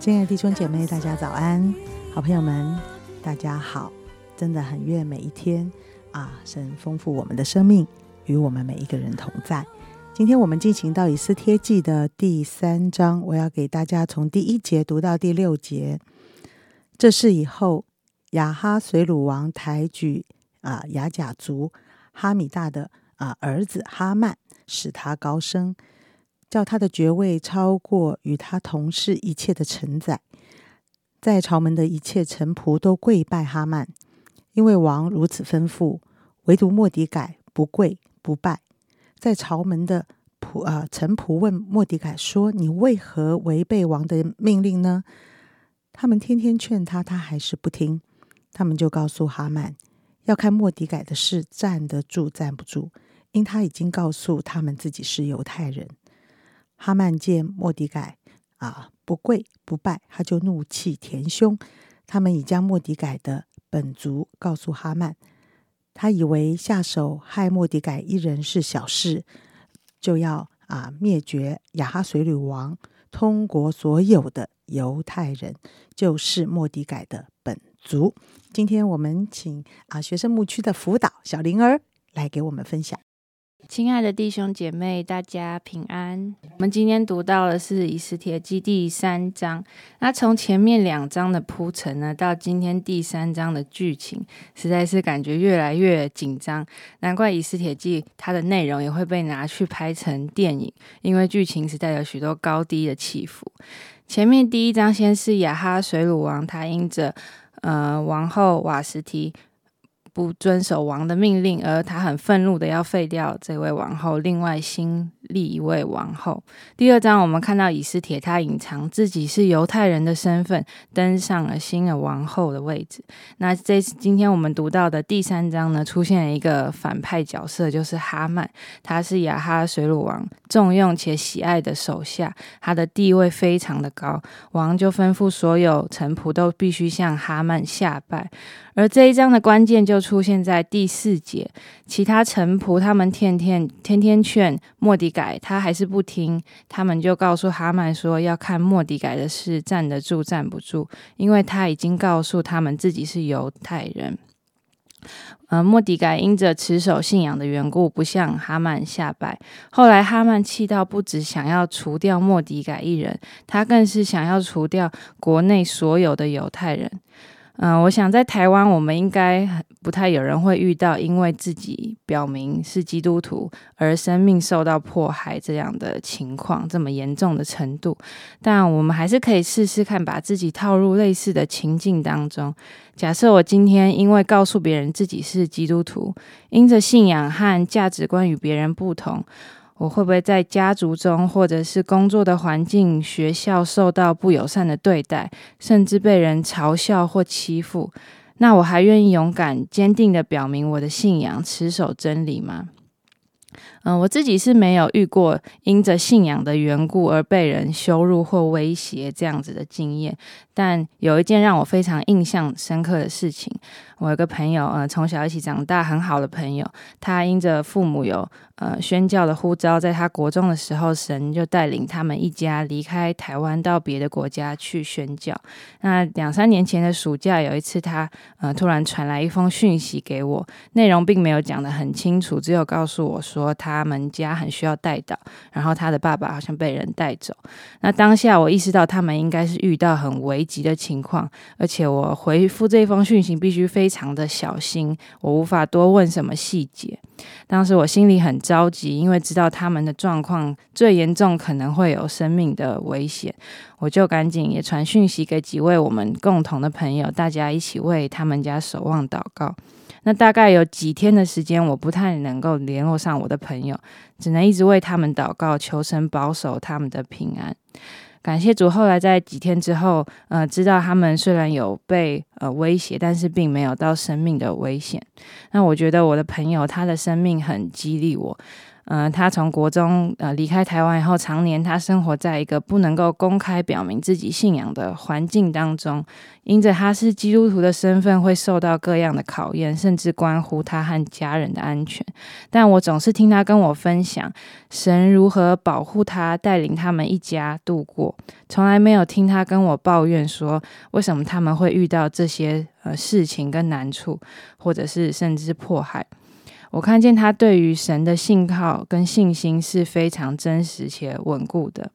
亲爱的弟兄姐妹，大家早安！好朋友们，大家好！真的很愿每一天啊，神丰富我们的生命，与我们每一个人同在。今天我们进行到以斯帖记的第三章，我要给大家从第一节读到第六节。这是以后，亚哈随鲁王抬举啊雅甲族哈米大的啊儿子哈曼，使他高升，叫他的爵位超过与他同事一切的臣宰。在朝门的一切臣仆都跪拜哈曼，因为王如此吩咐，唯独莫迪改不跪不拜。在朝门的仆啊、臣仆问莫迪改说：“你为何违背王的命令呢？”他们天天劝他，他还是不听。他们就告诉哈曼，要看莫迪改的事站得住站不住，因他已经告诉他们自己是犹太人。哈曼见莫迪改啊不跪不拜，他就怒气填胸。他们已将莫迪改的本族告诉哈曼，他以为下手害莫迪改一人是小事，就要啊灭绝亚哈水吕王通国所有的犹太人，就是莫迪改的本族。今天我们请啊学生牧区的辅导小灵儿来给我们分享。亲爱的弟兄姐妹，大家平安。我们今天读到的是《以斯帖记》第三章。那从前面两章的铺陈呢，到今天第三章的剧情，实在是感觉越来越紧张。难怪《以斯帖记》它的内容也会被拿去拍成电影，因为剧情实在有许多高低的起伏。前面第一章先是亚哈水鲁王，他因着呃王后瓦什提。不遵守王的命令，而他很愤怒的要废掉这位王后，另外新立一位王后。第二章我们看到以斯帖他隐藏自己是犹太人的身份，登上了新的王后的位置。那这今天我们读到的第三章呢，出现了一个反派角色，就是哈曼，他是亚哈水鲁王重用且喜爱的手下，他的地位非常的高，王就吩咐所有臣仆都必须向哈曼下拜。而这一章的关键就出现在第四节，其他臣仆他们天天天天劝莫迪改，他还是不听，他们就告诉哈曼说要看莫迪改的事站得住站不住，因为他已经告诉他们自己是犹太人。呃，莫迪改因着持守信仰的缘故，不向哈曼下拜。后来哈曼气到不止想要除掉莫迪改一人，他更是想要除掉国内所有的犹太人。嗯，我想在台湾，我们应该不太有人会遇到因为自己表明是基督徒而生命受到迫害这样的情况，这么严重的程度。但我们还是可以试试看，把自己套入类似的情境当中。假设我今天因为告诉别人自己是基督徒，因着信仰和价值观与别人不同。我会不会在家族中，或者是工作的环境、学校受到不友善的对待，甚至被人嘲笑或欺负？那我还愿意勇敢、坚定的表明我的信仰，持守真理吗？嗯，我自己是没有遇过因着信仰的缘故而被人羞辱或威胁这样子的经验，但有一件让我非常印象深刻的事情。我有个朋友，呃，从小一起长大很好的朋友，他因着父母有呃宣教的呼召，在他国中的时候，神就带领他们一家离开台湾到别的国家去宣教。那两三年前的暑假，有一次他呃突然传来一封讯息给我，内容并没有讲得很清楚，只有告诉我说他他们家很需要带到，然后他的爸爸好像被人带走。那当下我意识到他们应该是遇到很危急的情况，而且我回复这封讯息必须非常的小心，我无法多问什么细节。当时我心里很着急，因为知道他们的状况最严重，可能会有生命的危险，我就赶紧也传讯息给几位我们共同的朋友，大家一起为他们家守望祷告。那大概有几天的时间，我不太能够联络上我的朋友，只能一直为他们祷告，求神保守他们的平安。感谢主，后来在几天之后，呃，知道他们虽然有被呃威胁，但是并没有到生命的危险。那我觉得我的朋友他的生命很激励我。嗯，他从国中呃离开台湾以后，常年他生活在一个不能够公开表明自己信仰的环境当中，因着他是基督徒的身份，会受到各样的考验，甚至关乎他和家人的安全。但我总是听他跟我分享神如何保护他，带领他们一家度过，从来没有听他跟我抱怨说为什么他们会遇到这些呃事情跟难处，或者是甚至迫害。我看见他对于神的信靠跟信心是非常真实且稳固的，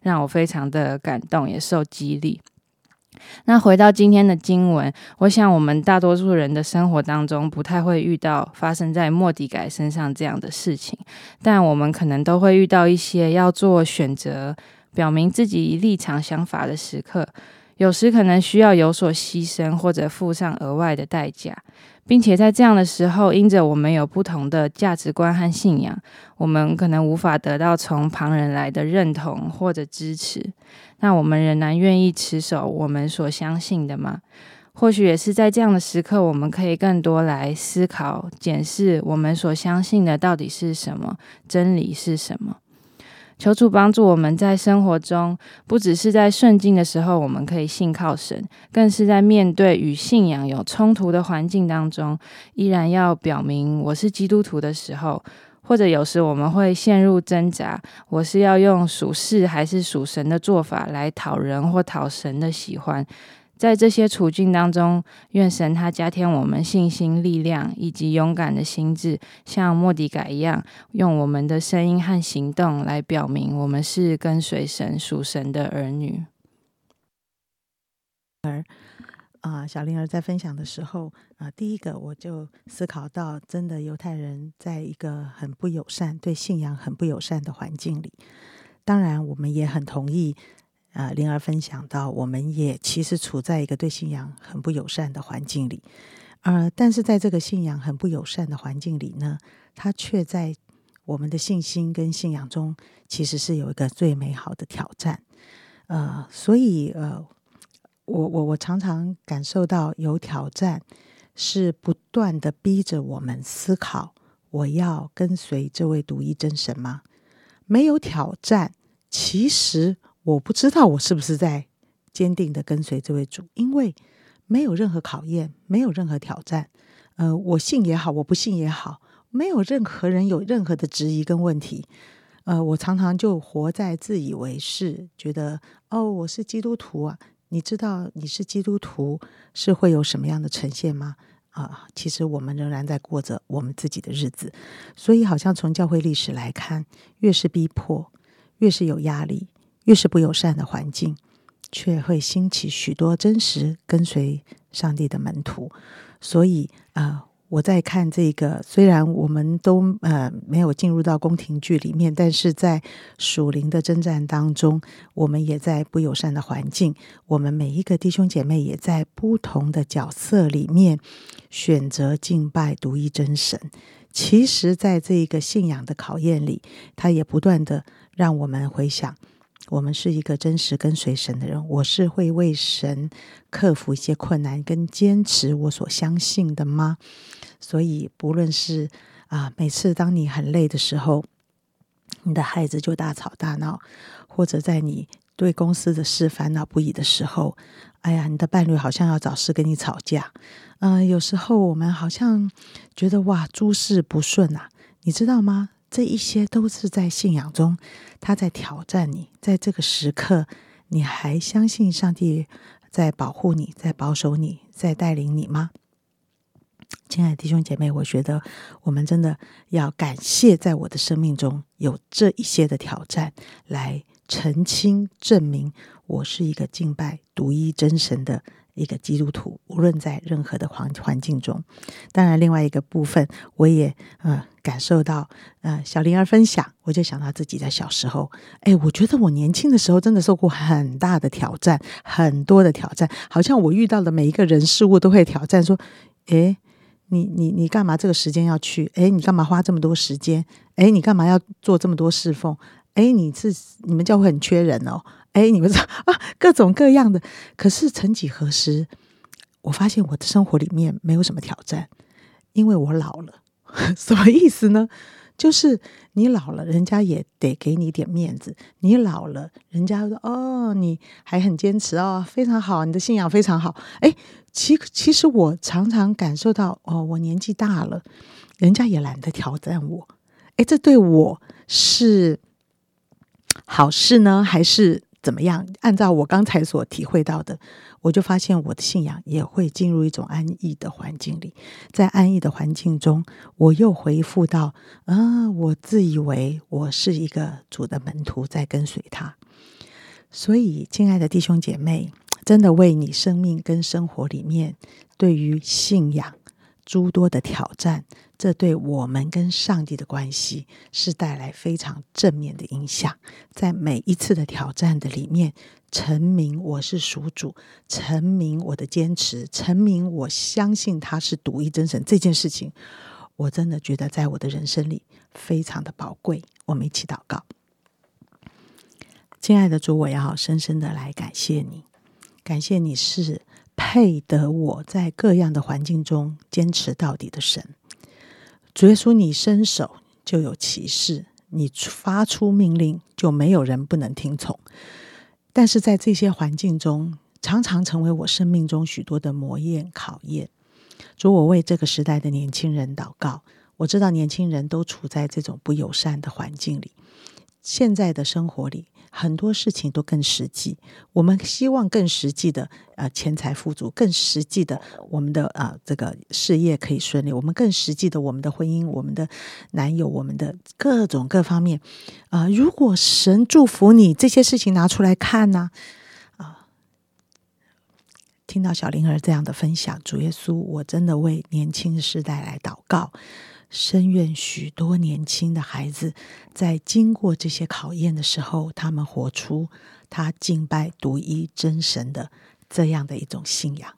让我非常的感动，也受激励。那回到今天的经文，我想我们大多数人的生活当中不太会遇到发生在莫迪改身上这样的事情，但我们可能都会遇到一些要做选择、表明自己立场想法的时刻，有时可能需要有所牺牲或者付上额外的代价。并且在这样的时候，因着我们有不同的价值观和信仰，我们可能无法得到从旁人来的认同或者支持。那我们仍然愿意持守我们所相信的吗？或许也是在这样的时刻，我们可以更多来思考、检视我们所相信的到底是什么，真理是什么。求主帮助我们在生活中，不只是在顺境的时候，我们可以信靠神，更是在面对与信仰有冲突的环境当中，依然要表明我是基督徒的时候，或者有时我们会陷入挣扎，我是要用属世还是属神的做法来讨人或讨神的喜欢。在这些处境当中，愿神他加添我们信心、力量以及勇敢的心智，像莫迪改一样，用我们的声音和行动来表明我们是跟随神、属神的儿女。而啊，小灵儿在分享的时候啊，第一个我就思考到，真的犹太人在一个很不友善、对信仰很不友善的环境里，当然我们也很同意。啊，灵儿分享到，我们也其实处在一个对信仰很不友善的环境里，呃，但是在这个信仰很不友善的环境里呢，它却在我们的信心跟信仰中，其实是有一个最美好的挑战。呃，所以呃，我我我常常感受到有挑战，是不断的逼着我们思考：我要跟随这位独一真神吗？没有挑战，其实。我不知道我是不是在坚定的跟随这位主，因为没有任何考验，没有任何挑战。呃，我信也好，我不信也好，没有任何人有任何的质疑跟问题。呃，我常常就活在自以为是，觉得哦，我是基督徒啊。你知道你是基督徒是会有什么样的呈现吗？啊，其实我们仍然在过着我们自己的日子。所以，好像从教会历史来看，越是逼迫，越是有压力。越是不友善的环境，却会兴起许多真实跟随上帝的门徒。所以啊，我在看这个，虽然我们都呃没有进入到宫廷剧里面，但是在属灵的征战当中，我们也在不友善的环境。我们每一个弟兄姐妹也在不同的角色里面选择敬拜独一真神。其实，在这一个信仰的考验里，他也不断的让我们回想。我们是一个真实跟随神的人，我是会为神克服一些困难，跟坚持我所相信的吗？所以，不论是啊，每次当你很累的时候，你的孩子就大吵大闹，或者在你对公司的事烦恼不已的时候，哎呀，你的伴侣好像要找事跟你吵架。嗯，有时候我们好像觉得哇，诸事不顺啊，你知道吗？这一些都是在信仰中，他在挑战你。在这个时刻，你还相信上帝在保护你，在保守你，在带领你吗？亲爱的弟兄姐妹，我觉得我们真的要感谢，在我的生命中有这一些的挑战，来澄清、证明我是一个敬拜独一真神的。一个基督徒，无论在任何的环环境中，当然另外一个部分，我也呃感受到，呃小灵儿分享，我就想到自己在小时候，哎，我觉得我年轻的时候真的受过很大的挑战，很多的挑战，好像我遇到的每一个人事物都会挑战，说，哎，你你你干嘛这个时间要去？哎，你干嘛花这么多时间？哎，你干嘛要做这么多侍奉？哎，你是你们教会很缺人哦。哎，你们说啊，各种各样的。可是曾几何时，我发现我的生活里面没有什么挑战，因为我老了。什么意思呢？就是你老了，人家也得给你点面子。你老了，人家说哦，你还很坚持哦，非常好，你的信仰非常好。哎，其其实我常常感受到，哦，我年纪大了，人家也懒得挑战我。哎，这对我是好事呢，还是？怎么样？按照我刚才所体会到的，我就发现我的信仰也会进入一种安逸的环境里，在安逸的环境中，我又回复到啊，我自以为我是一个主的门徒，在跟随他。所以，亲爱的弟兄姐妹，真的为你生命跟生活里面对于信仰诸多的挑战。这对我们跟上帝的关系是带来非常正面的影响。在每一次的挑战的里面，成名我是属主，成名我的坚持，成名我相信他是独一真神这件事情，我真的觉得在我的人生里非常的宝贵。我们一起祷告，亲爱的主，我要深深的来感谢你，感谢你是配得我在各样的环境中坚持到底的神。主耶稣，你伸手就有歧视，你发出命令就没有人不能听从。但是在这些环境中，常常成为我生命中许多的磨练考验。主，我为这个时代的年轻人祷告。我知道年轻人都处在这种不友善的环境里，现在的生活里。很多事情都更实际，我们希望更实际的呃钱财富足，更实际的我们的啊这个事业可以顺利，我们更实际的我们的婚姻，我们的男友，我们的各种各方面啊。如果神祝福你，这些事情拿出来看呢啊，听到小灵儿这样的分享，主耶稣，我真的为年轻时代来祷告。深愿许多年轻的孩子在经过这些考验的时候，他们活出他敬拜独一真神的这样的一种信仰。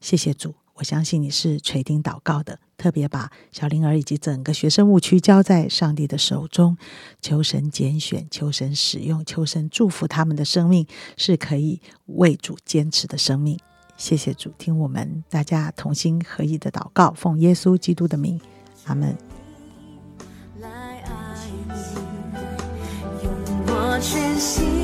谢谢主，我相信你是垂听祷告的，特别把小灵儿以及整个学生误区交在上帝的手中，求神拣选，求神使用，求神祝福他们的生命是可以为主坚持的生命。谢谢主，听我们大家同心合意的祷告，奉耶稣基督的名。他们。来爱你，用我全心。